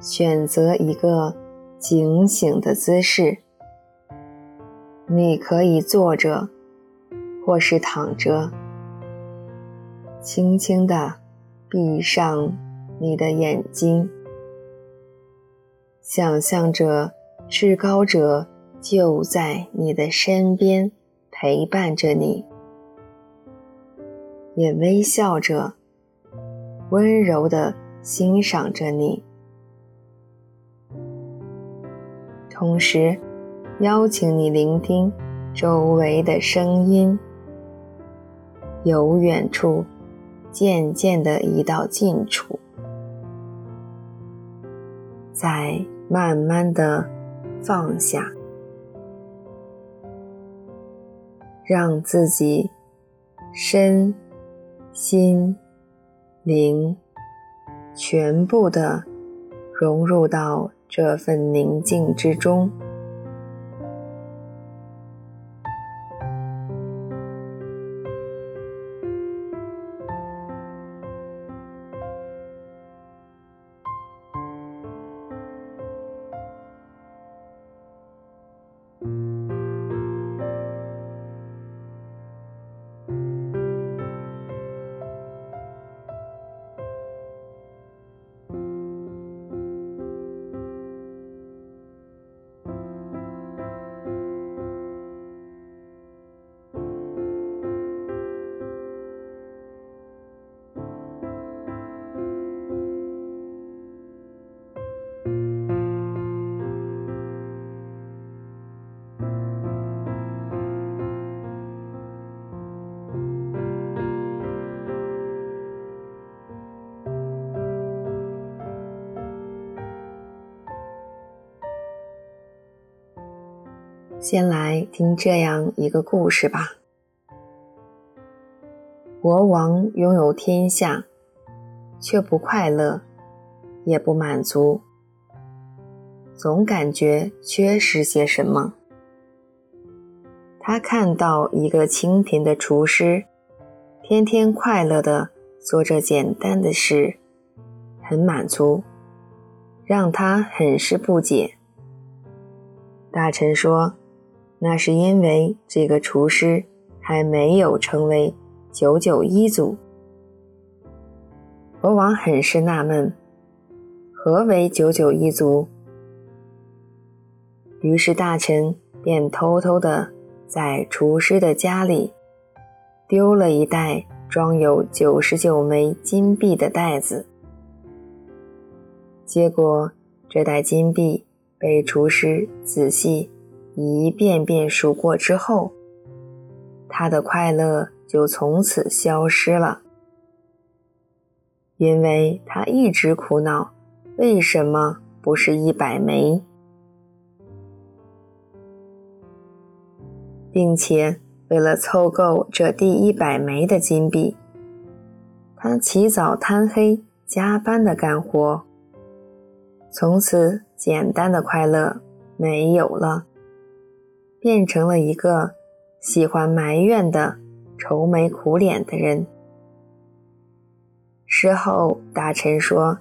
选择一个警醒的姿势，你可以坐着，或是躺着，轻轻地闭上你的眼睛，想象着至高者就在你的身边陪伴着你，也微笑着，温柔地。欣赏着你，同时邀请你聆听周围的声音，由远处渐渐地移到近处，再慢慢地放下，让自己身心灵。全部的融入到这份宁静之中。先来听这样一个故事吧。国王拥有天下，却不快乐，也不满足，总感觉缺失些什么。他看到一个清贫的厨师，天天快乐的做着简单的事，很满足，让他很是不解。大臣说，那是因为这个厨师还没有成为九九一族。国王很是纳闷，何为九九一族？于是大臣便偷偷地在厨师的家里丢了一袋装有九十九枚金币的袋子。结果这袋金币被厨师仔细。一遍遍数过之后，他的快乐就从此消失了，因为他一直苦恼为什么不是一百枚，并且为了凑够这第一百枚的金币，他起早贪黑加班的干活，从此简单的快乐没有了。变成了一个喜欢埋怨的、愁眉苦脸的人。事后，大臣说，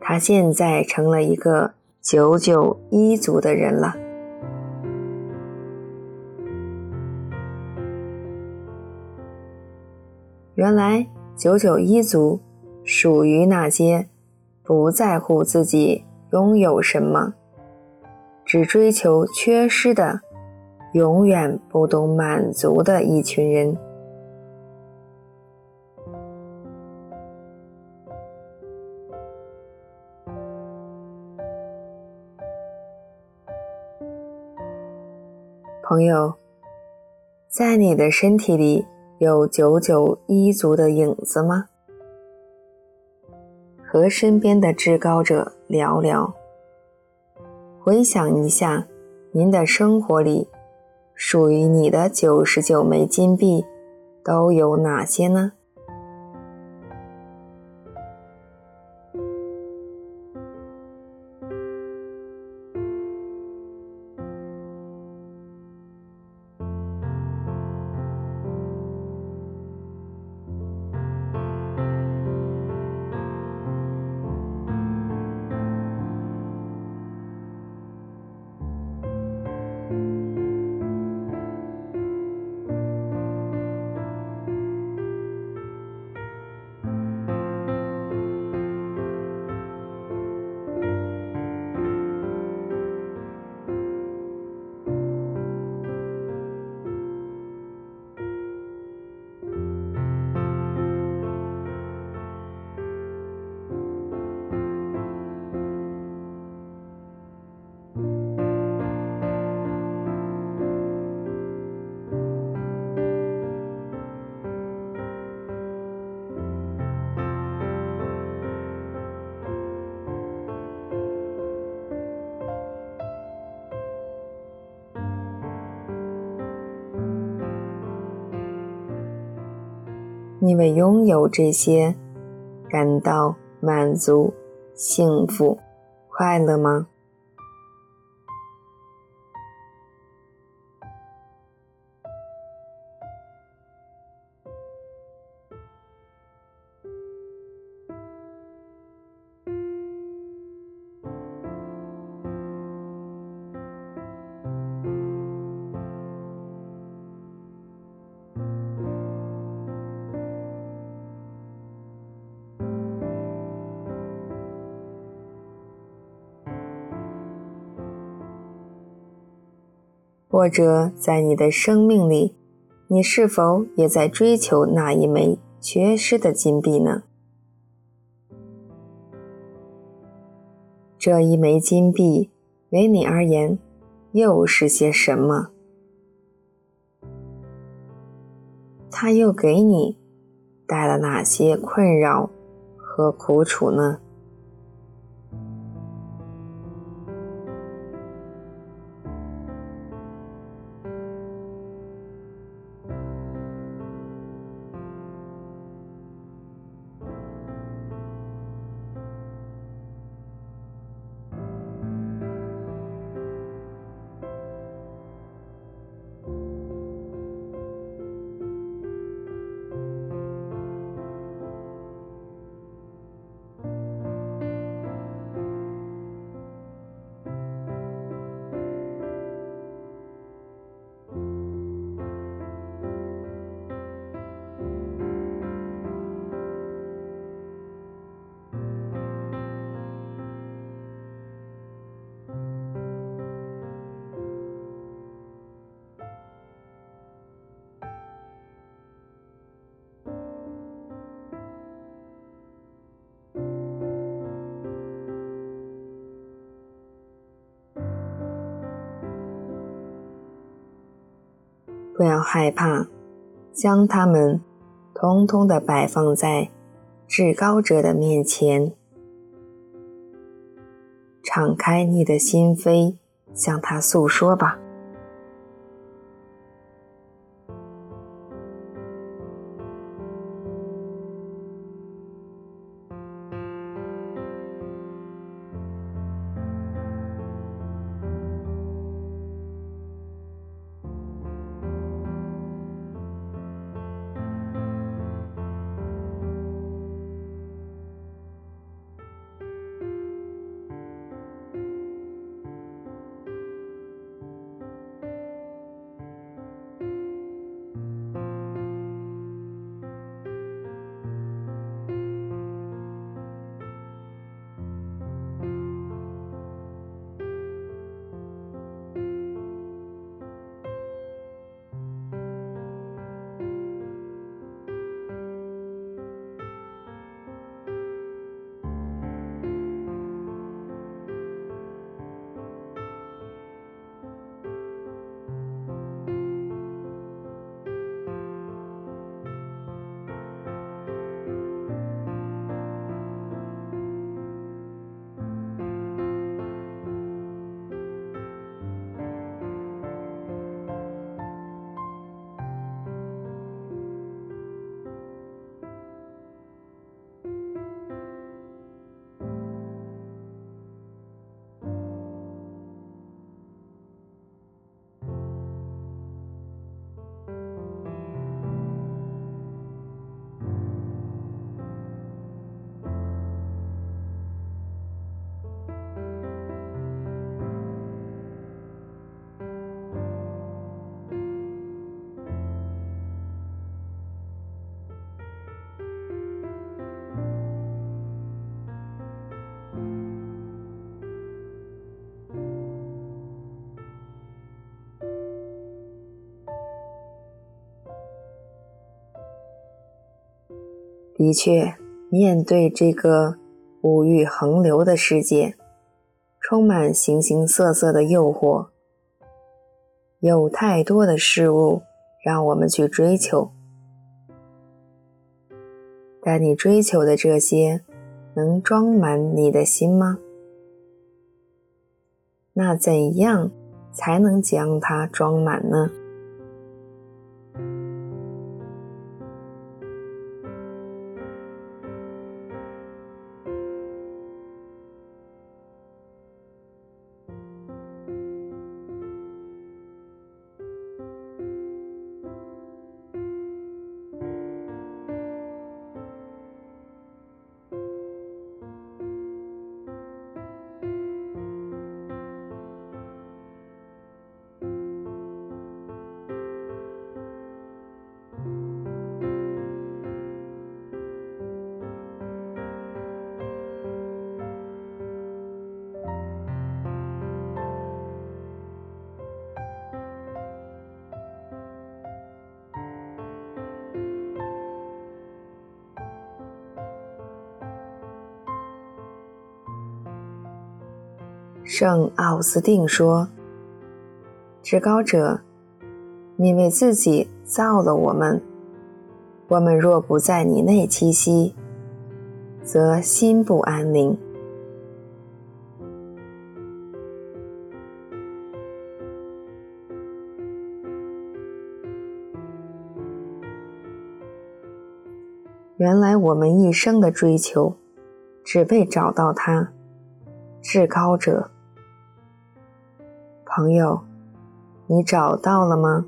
他现在成了一个九九一族的人了。原来，九九一族属于那些不在乎自己拥有什么，只追求缺失的。永远不懂满足的一群人。朋友，在你的身体里有九九一族的影子吗？和身边的至高者聊聊。回想一下，您的生活里属于你的九十九枚金币都有哪些呢？你们拥有这些感到满足、幸福、快乐吗？或者在你的生命里，你是否也在追求那一枚缺失的金币呢？这一枚金币为你而言又是些什么？它又给你带来哪些困扰和苦楚呢？不要害怕，将它们通通的摆放在至高者的面前，敞开你的心扉，向他诉说吧。的确，面对这个物欲横流的世界，充满形形色色的诱惑，有太多的事物让我们去追求。但你追求的这些，能装满你的心吗？那怎样才能将它装满呢？圣奥斯定说：“至高者，你为自己造了我们，我们若不在你内栖息，则心不安宁。原来我们一生的追求，只为找到他，至高者。”朋友，你找到了吗？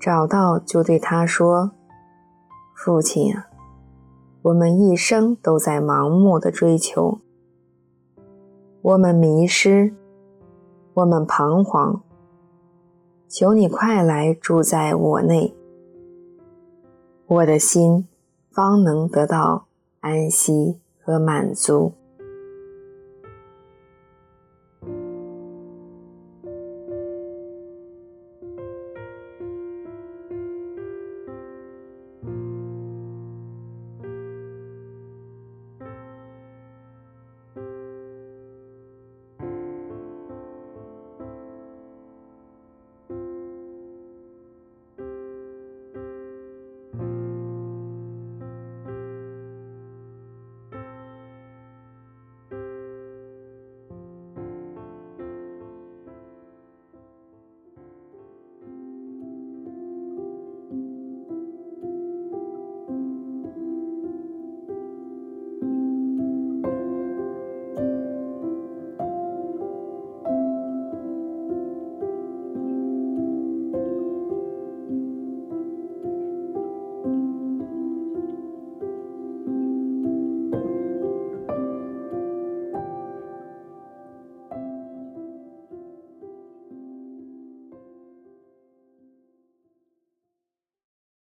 找到就对他说：“父亲啊，我们一生都在盲目的追求，我们迷失，我们彷徨。求你快来住在我内，我的心方能得到安息和满足。”